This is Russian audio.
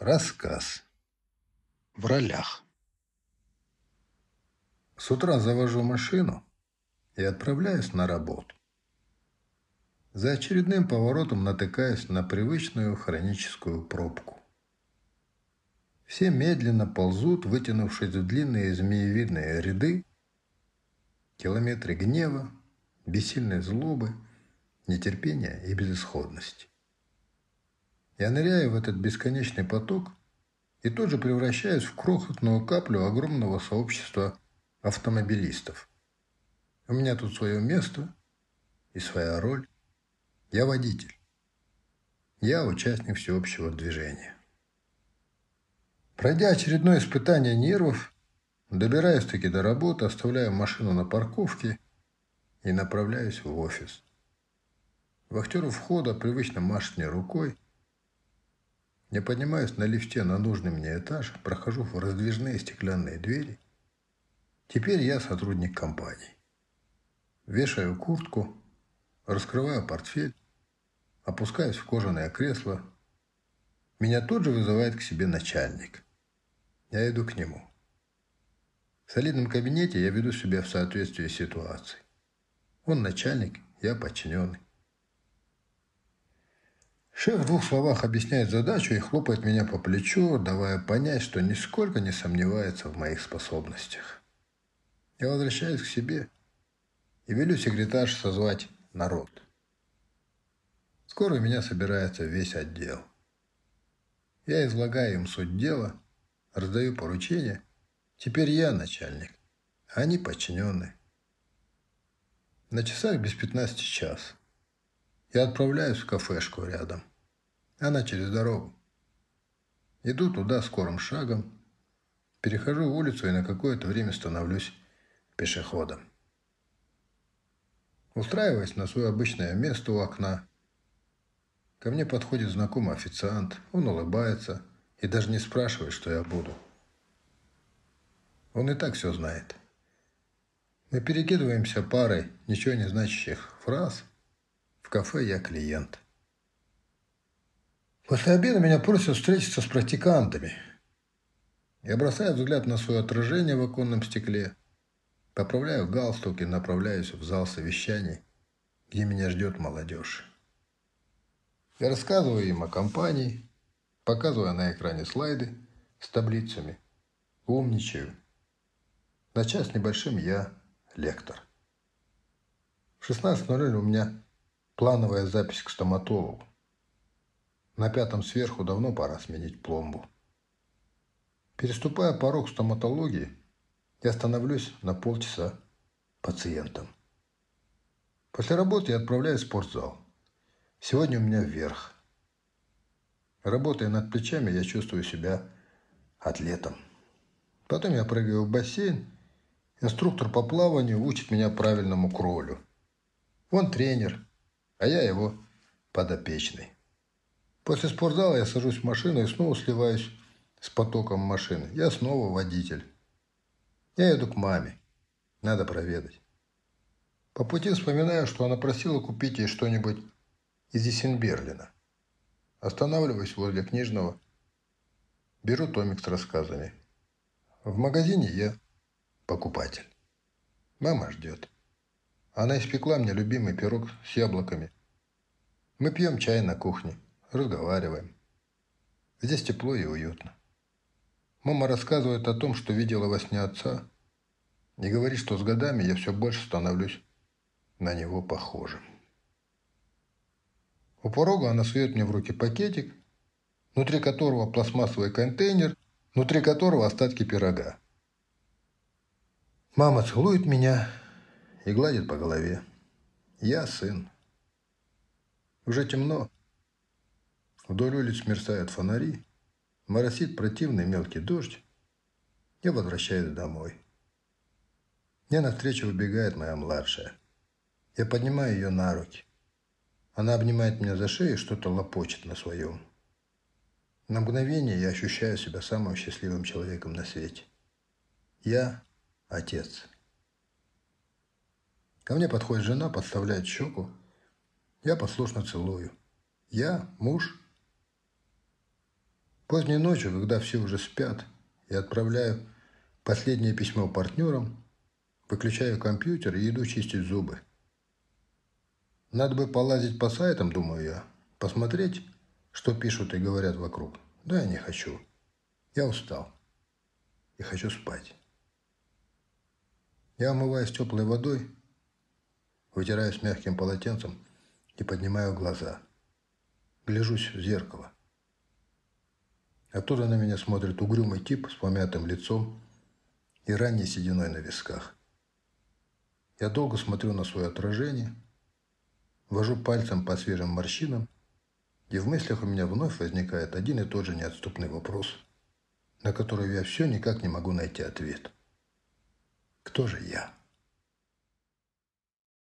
Рассказ. В ролях. С утра завожу машину и отправляюсь на работу. За очередным поворотом натыкаюсь на привычную хроническую пробку. Все медленно ползут, вытянувшись в длинные змеевидные ряды, километры гнева, бессильной злобы, нетерпения и безысходности. Я ныряю в этот бесконечный поток и тут же превращаюсь в крохотную каплю огромного сообщества автомобилистов. У меня тут свое место и своя роль. Я водитель. Я участник всеобщего движения. Пройдя очередное испытание нервов, добираюсь таки до работы, оставляю машину на парковке и направляюсь в офис. Вахтер у входа привычно машет мне рукой, я поднимаюсь на лифте на нужный мне этаж, прохожу в раздвижные стеклянные двери. Теперь я сотрудник компании. Вешаю куртку, раскрываю портфель, опускаюсь в кожаное кресло. Меня тут же вызывает к себе начальник. Я иду к нему. В солидном кабинете я веду себя в соответствии с ситуацией. Он начальник, я подчиненный. Шеф в двух словах объясняет задачу и хлопает меня по плечу, давая понять, что нисколько не сомневается в моих способностях. Я возвращаюсь к себе и велю секретарш созвать народ. Скоро у меня собирается весь отдел. Я излагаю им суть дела, раздаю поручения. Теперь я начальник, а они подчиненные. На часах без 15 час. Я отправляюсь в кафешку рядом. Она через дорогу. Иду туда скорым шагом, перехожу улицу и на какое-то время становлюсь пешеходом. Устраиваясь на свое обычное место у окна, ко мне подходит знакомый официант. Он улыбается и даже не спрашивает, что я буду. Он и так все знает. Мы перекидываемся парой ничего не значащих фраз. В кафе я клиент. После обеда меня просят встретиться с практикантами. Я бросаю взгляд на свое отражение в оконном стекле, поправляю галстук и направляюсь в зал совещаний, где меня ждет молодежь. Я рассказываю им о компании, показываю на экране слайды с таблицами, умничаю. На час небольшим я лектор. В 16.00 у меня плановая запись к стоматологу. На пятом сверху давно пора сменить пломбу. Переступая порог стоматологии, я становлюсь на полчаса пациентом. После работы я отправляюсь в спортзал. Сегодня у меня вверх. Работая над плечами, я чувствую себя атлетом. Потом я прыгаю в бассейн. Инструктор по плаванию учит меня правильному кролю. Он тренер, а я его подопечный. После спортзала я сажусь в машину и снова сливаюсь с потоком машины. Я снова водитель. Я иду к маме. Надо проведать. По пути вспоминаю, что она просила купить ей что-нибудь из Исенберлина. Останавливаюсь возле книжного. Беру томик с рассказами. В магазине я покупатель. Мама ждет. Она испекла мне любимый пирог с яблоками. Мы пьем чай на кухне разговариваем. Здесь тепло и уютно. Мама рассказывает о том, что видела во сне отца, и говорит, что с годами я все больше становлюсь на него похожим. У порога она сует мне в руки пакетик, внутри которого пластмассовый контейнер, внутри которого остатки пирога. Мама целует меня и гладит по голове. Я сын. Уже темно. Вдоль улиц мерцают фонари, моросит противный мелкий дождь. Я возвращаюсь домой. Мне навстречу выбегает моя младшая. Я поднимаю ее на руки. Она обнимает меня за шею и что-то лопочет на своем. На мгновение я ощущаю себя самым счастливым человеком на свете. Я – отец. Ко мне подходит жена, подставляет щеку. Я послушно целую. Я – муж Поздней ночью, когда все уже спят, я отправляю последнее письмо партнерам, выключаю компьютер и иду чистить зубы. Надо бы полазить по сайтам, думаю я, посмотреть, что пишут и говорят вокруг. Да, я не хочу. Я устал. И хочу спать. Я омываюсь теплой водой, вытираюсь мягким полотенцем и поднимаю глаза. Гляжусь в зеркало. Оттуда на меня смотрит угрюмый тип с помятым лицом и ранней сединой на висках. Я долго смотрю на свое отражение, вожу пальцем по свежим морщинам, и в мыслях у меня вновь возникает один и тот же неотступный вопрос, на который я все никак не могу найти ответ. Кто же я?